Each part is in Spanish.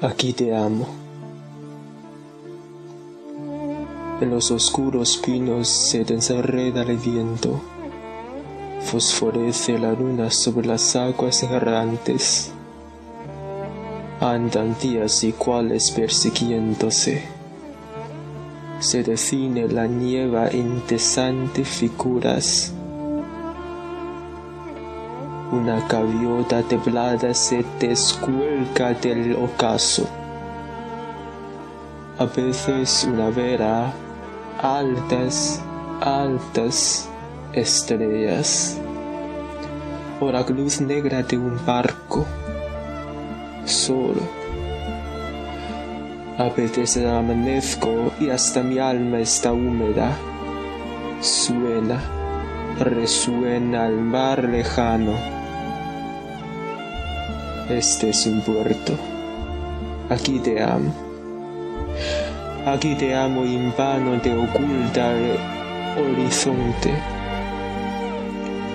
Aquí te amo. En los oscuros pinos se desenreda el viento. Fosforece la luna sobre las aguas errantes. Andan días iguales persiguiéndose. Se define la nieva intesante figuras. Una gaviota teblada se descuelga del ocaso. A veces una vera altas, altas estrellas, o la luz negra de un barco, solo. A veces amanezco y hasta mi alma está húmeda. Suena, resuena el mar lejano. Este es un puerto. Aquí te amo. Aquí te amo y en vano te oculta el horizonte.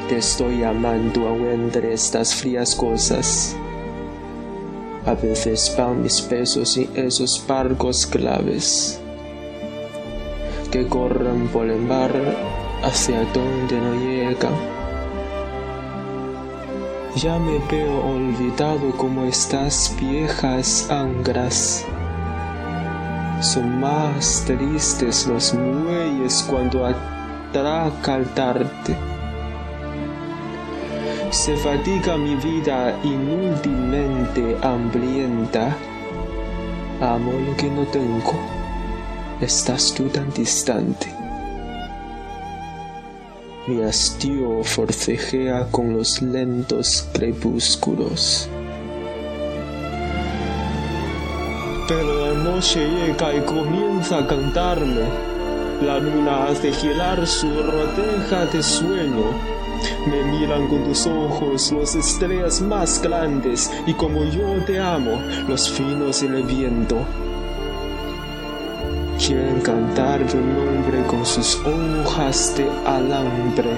Te estoy amando aún entre estas frías cosas. A veces van mis besos en esos barcos claves que corren por el mar hacia donde no llegan. Ya me veo olvidado como estas viejas angras son más tristes los muelles cuando atraca el tarde. Se fatiga mi vida inútilmente hambrienta. Amo lo que no tengo. Estás tú tan distante. Mi hastío forcejea con los lentos crepúsculos. Pero la noche llega y comienza a cantarme. La luna hace girar su rodeja de sueño. Me miran con tus ojos las estrellas más grandes y como yo te amo, los finos en el viento. Quieren cantar tu nombre con sus hojas de alambre.